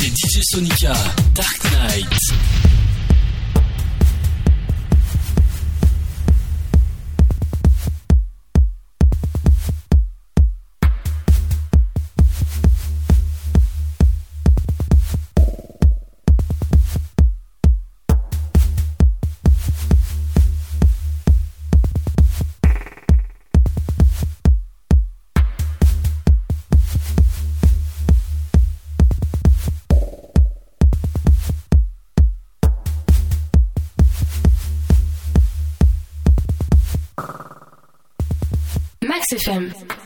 C'est DJ Sonica, Dark Knight. FM.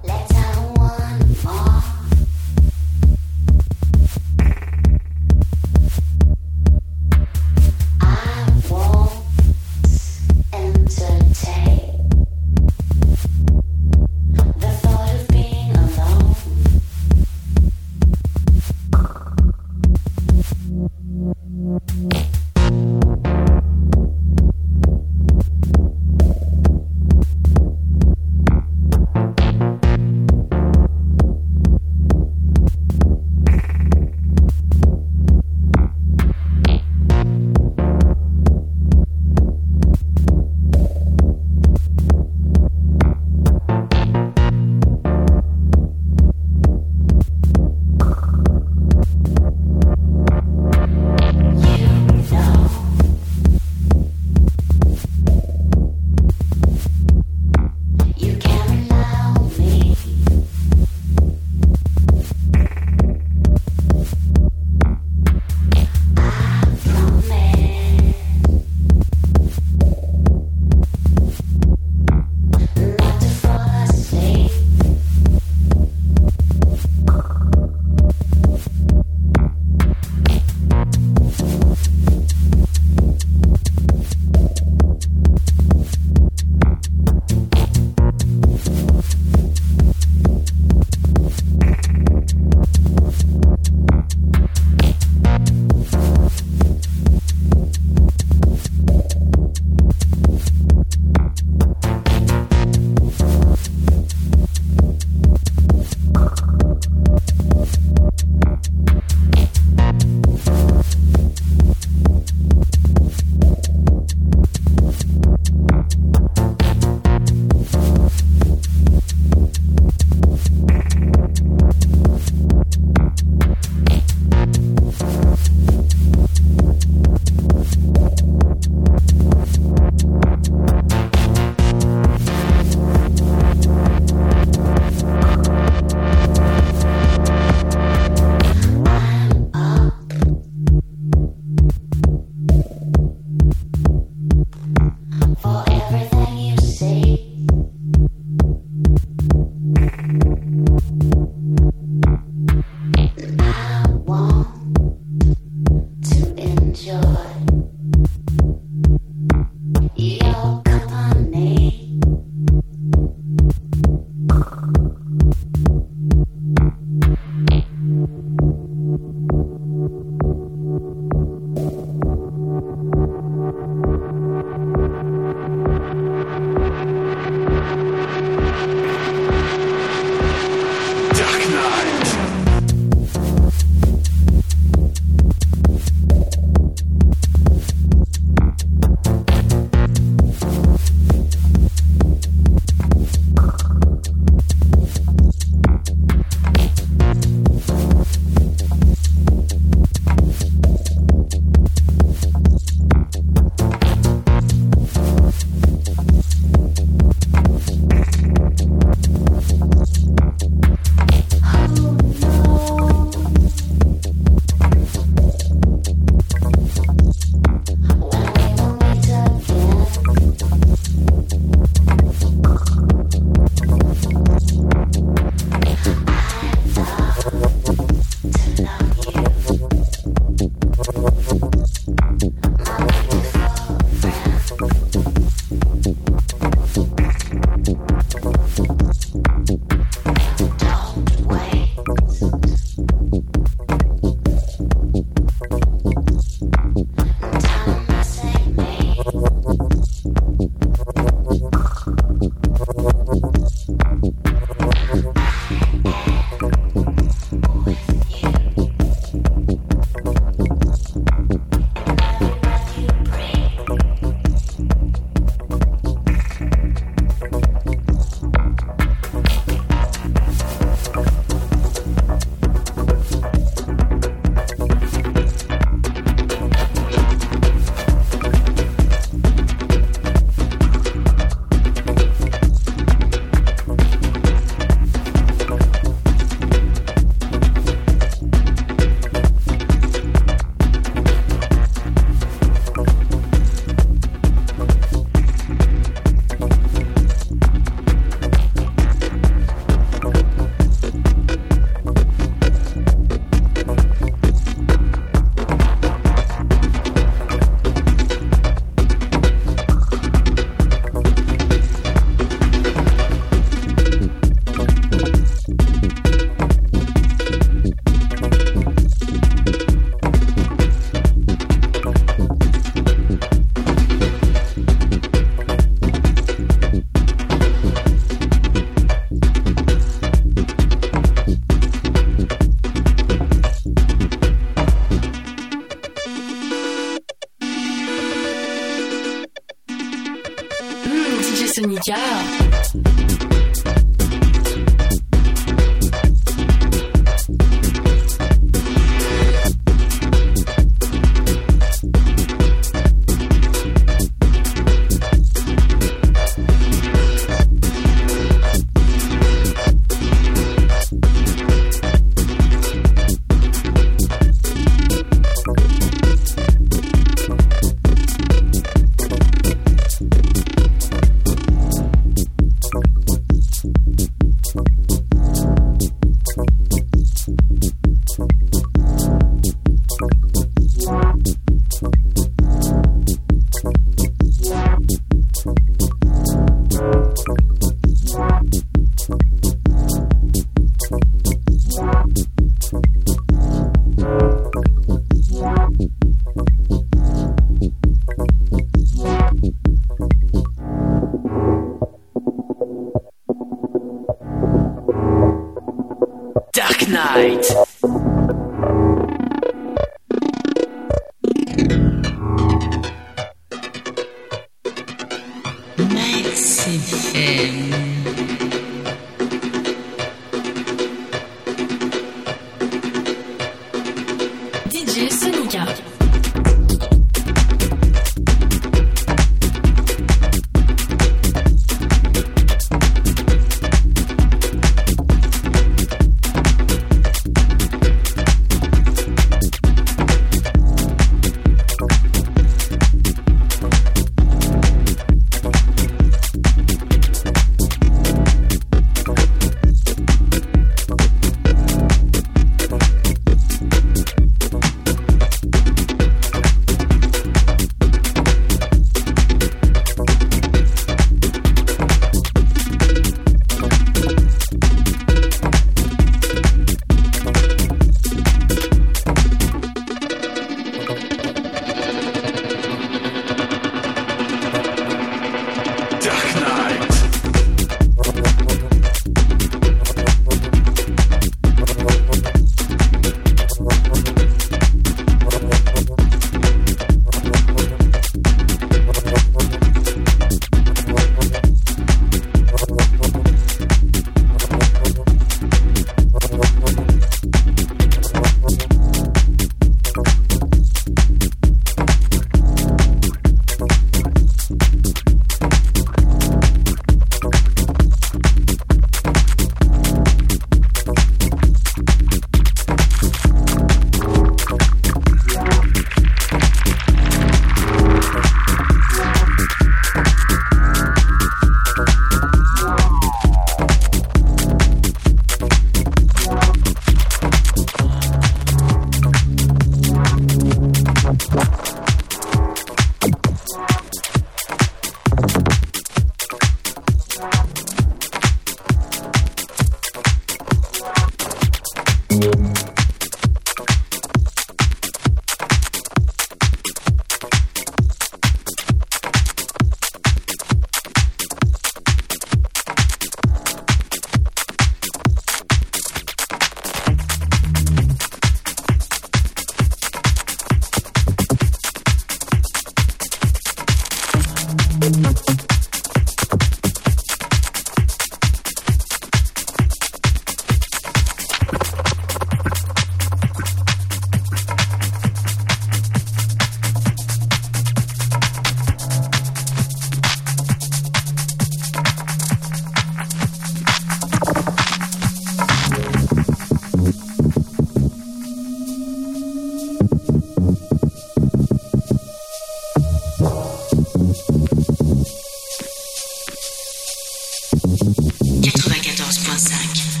101.5.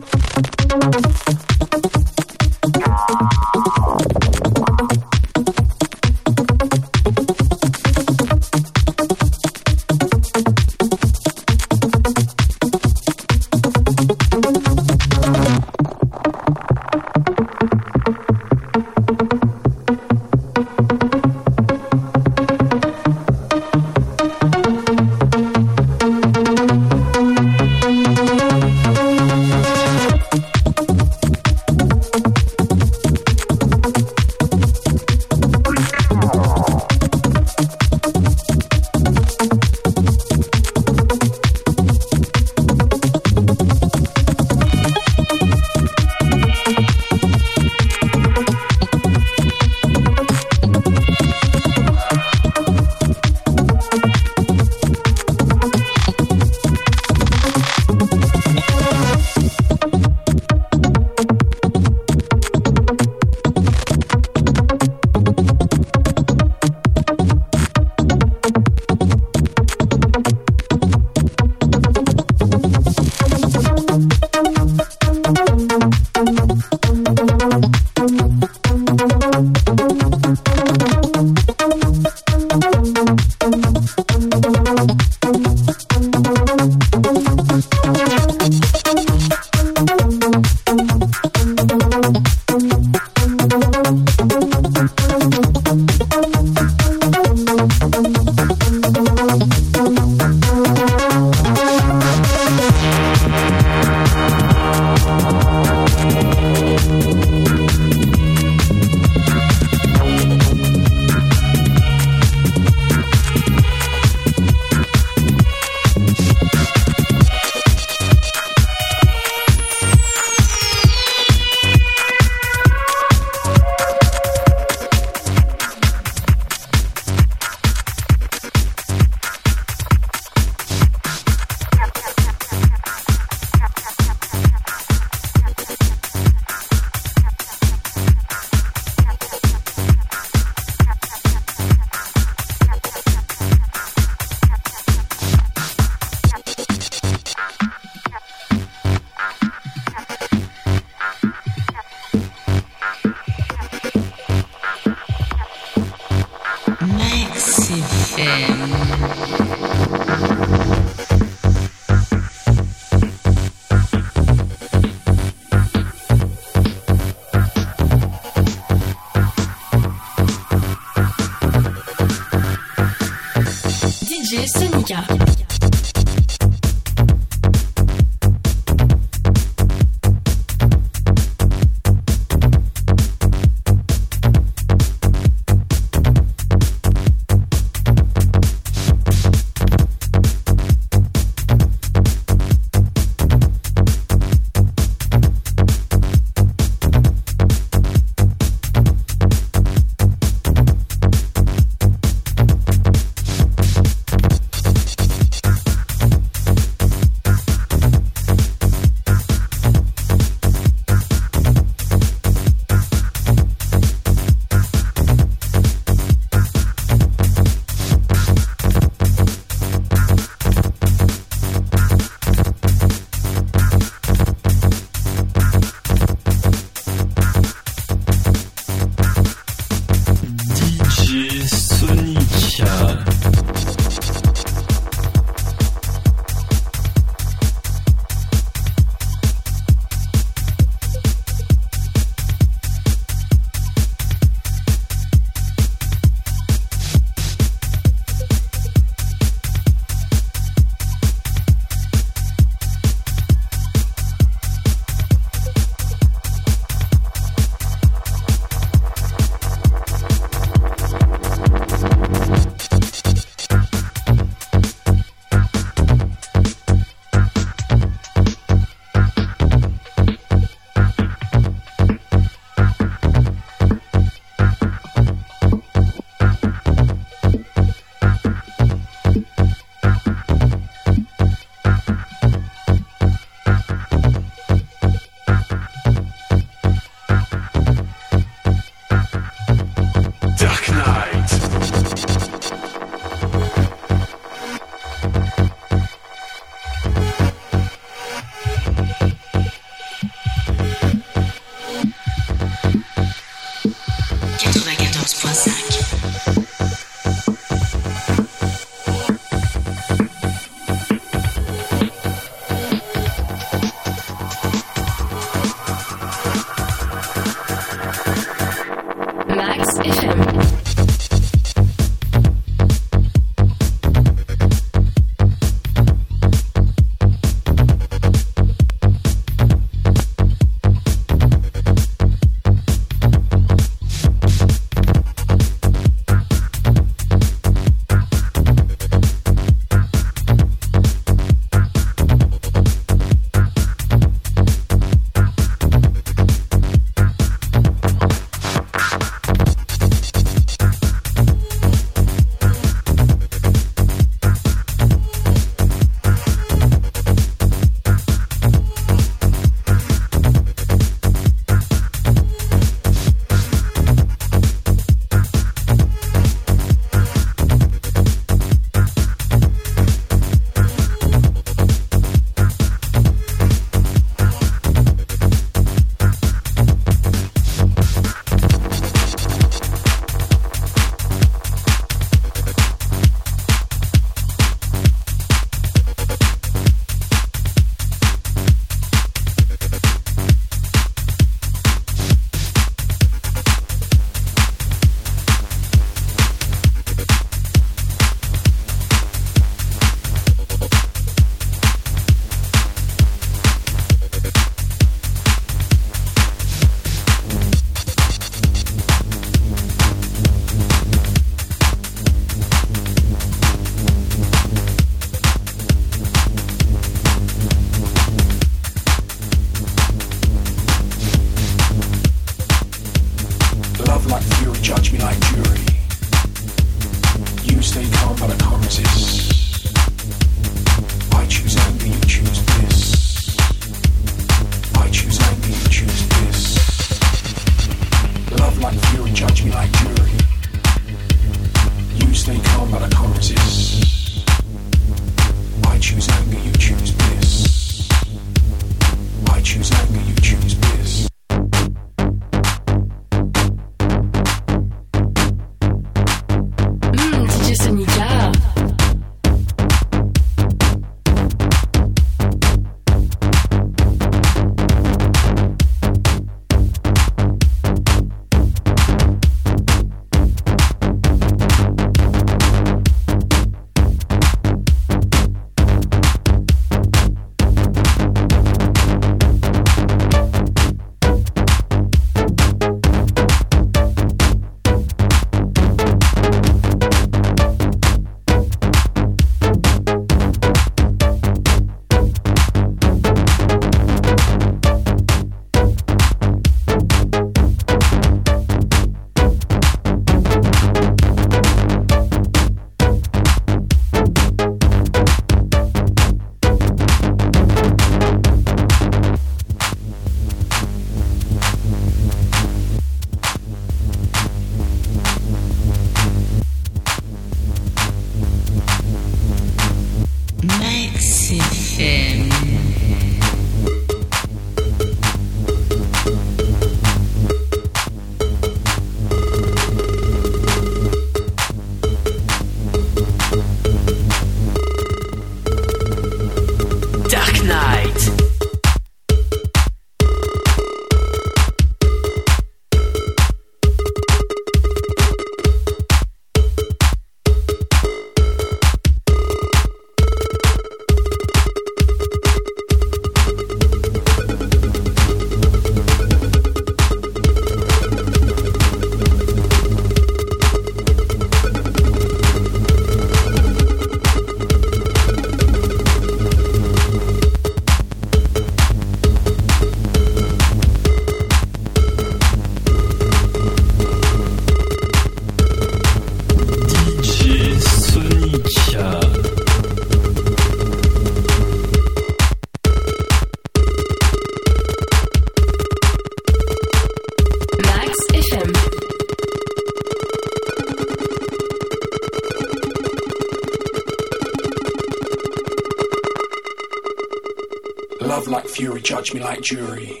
jury.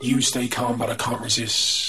You stay calm, but I can't resist.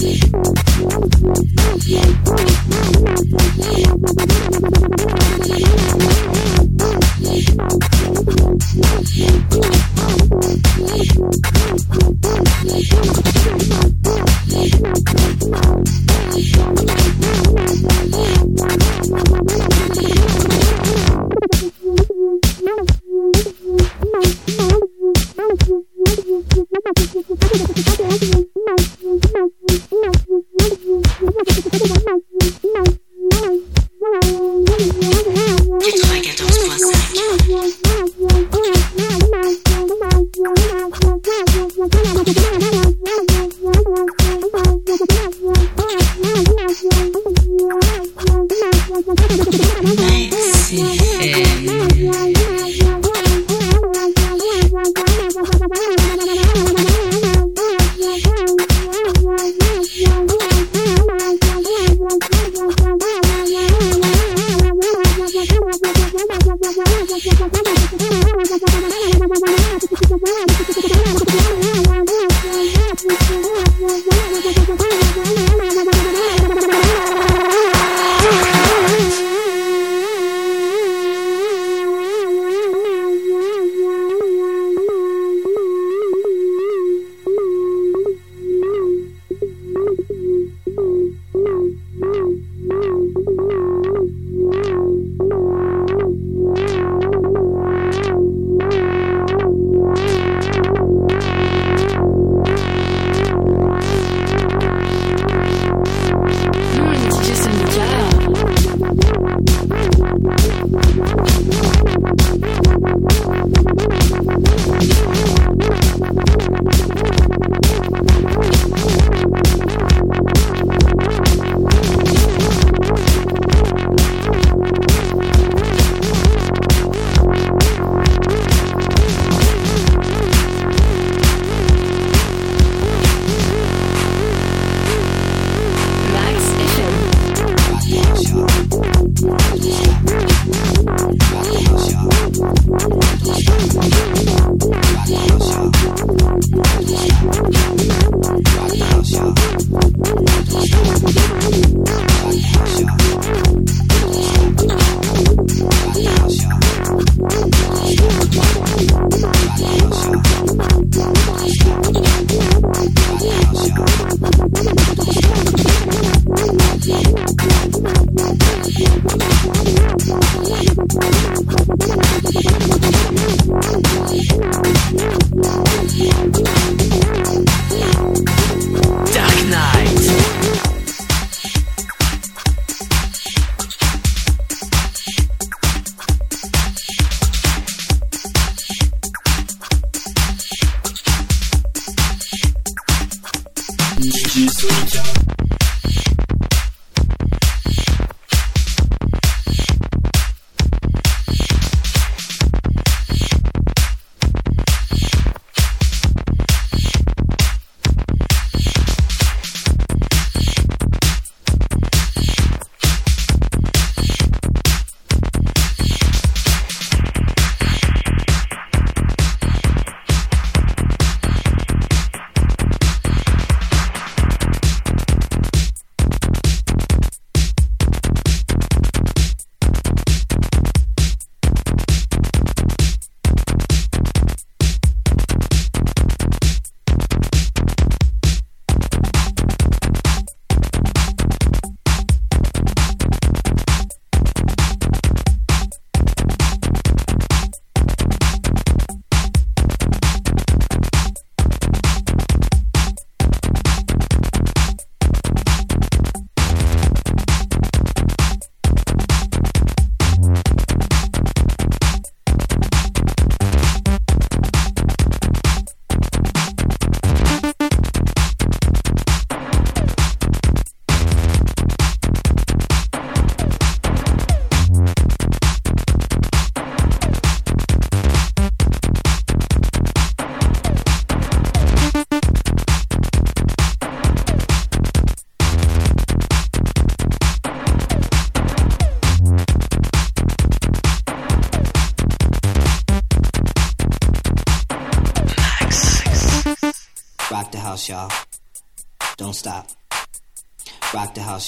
Thank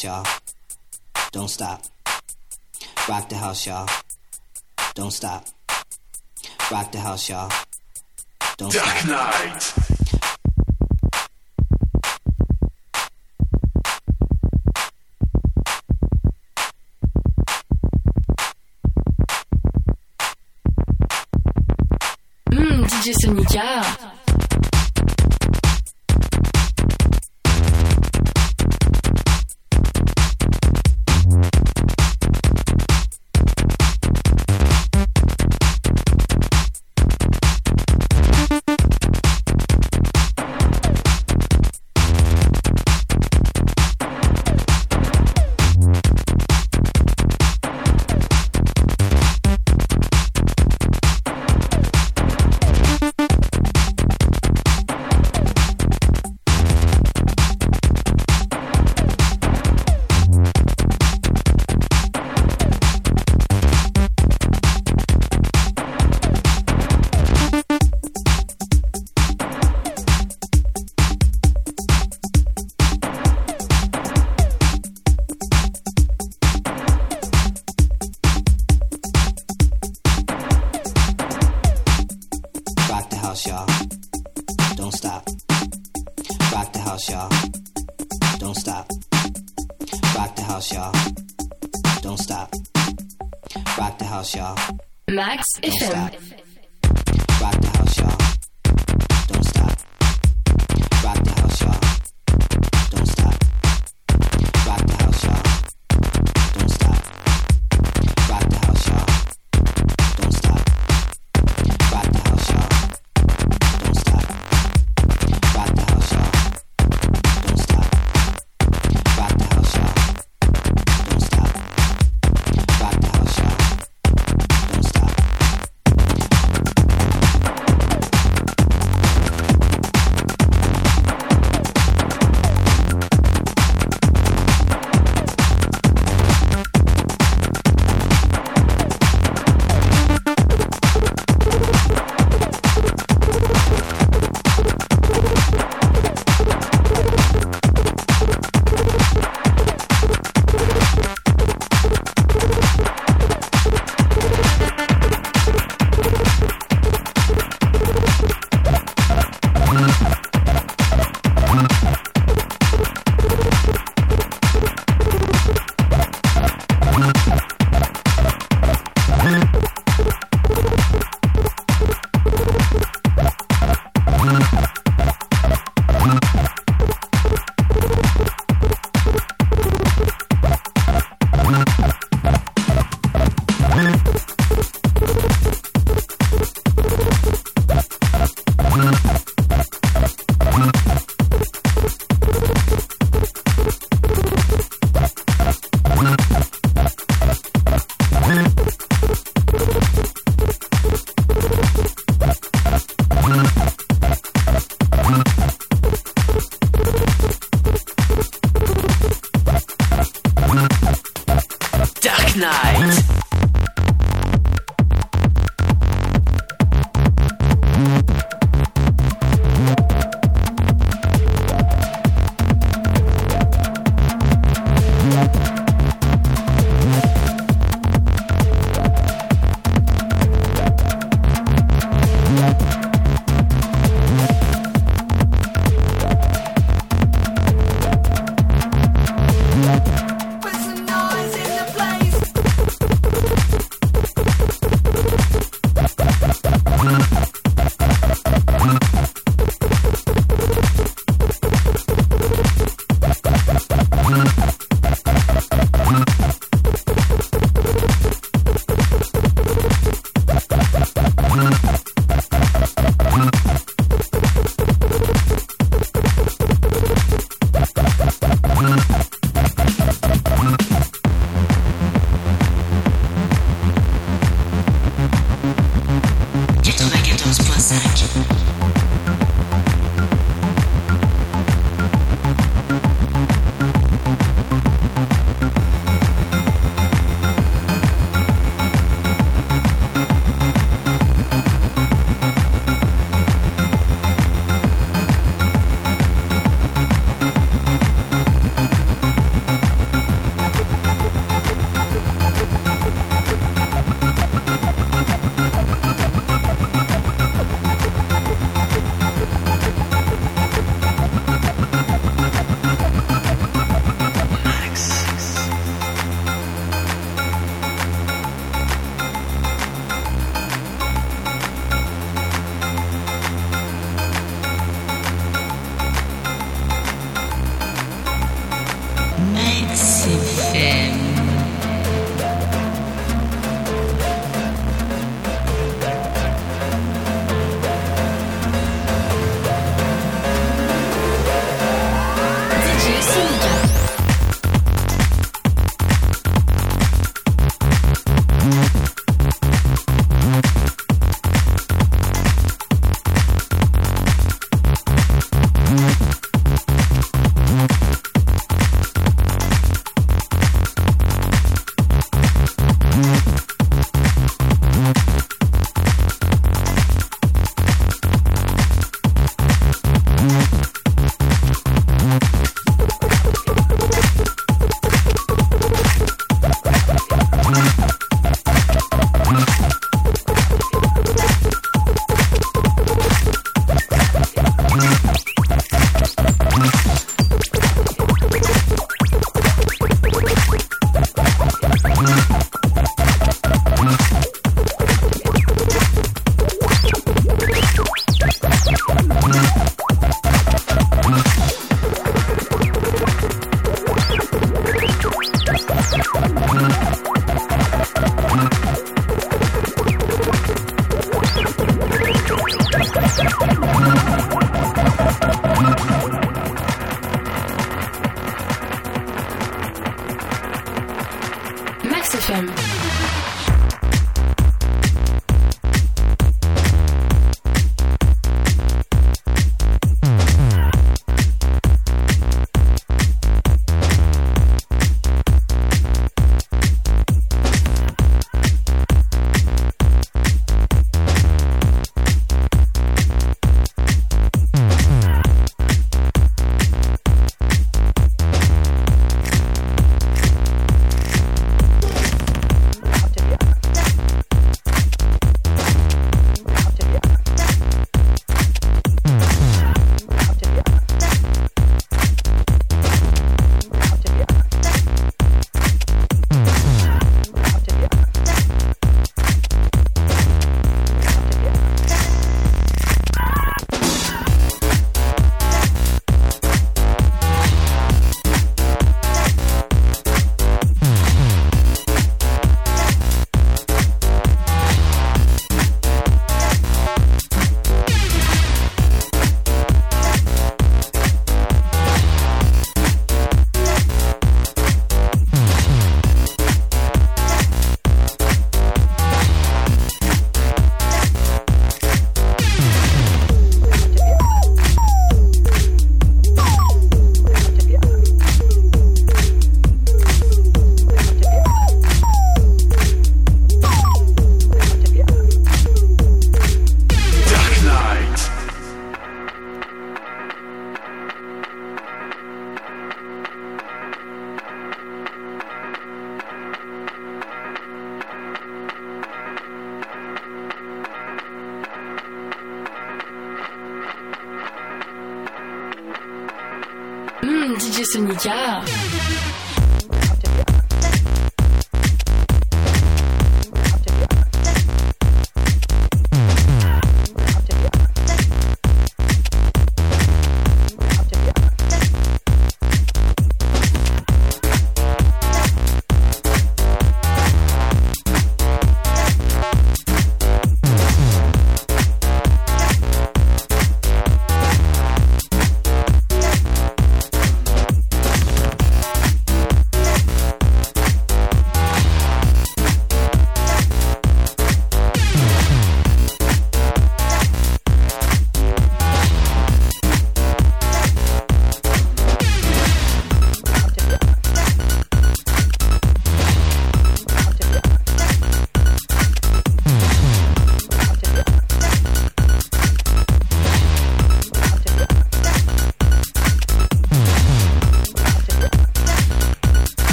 house, y'all. Don't stop. Rock the house, y'all. Don't stop. Rock the house, y'all.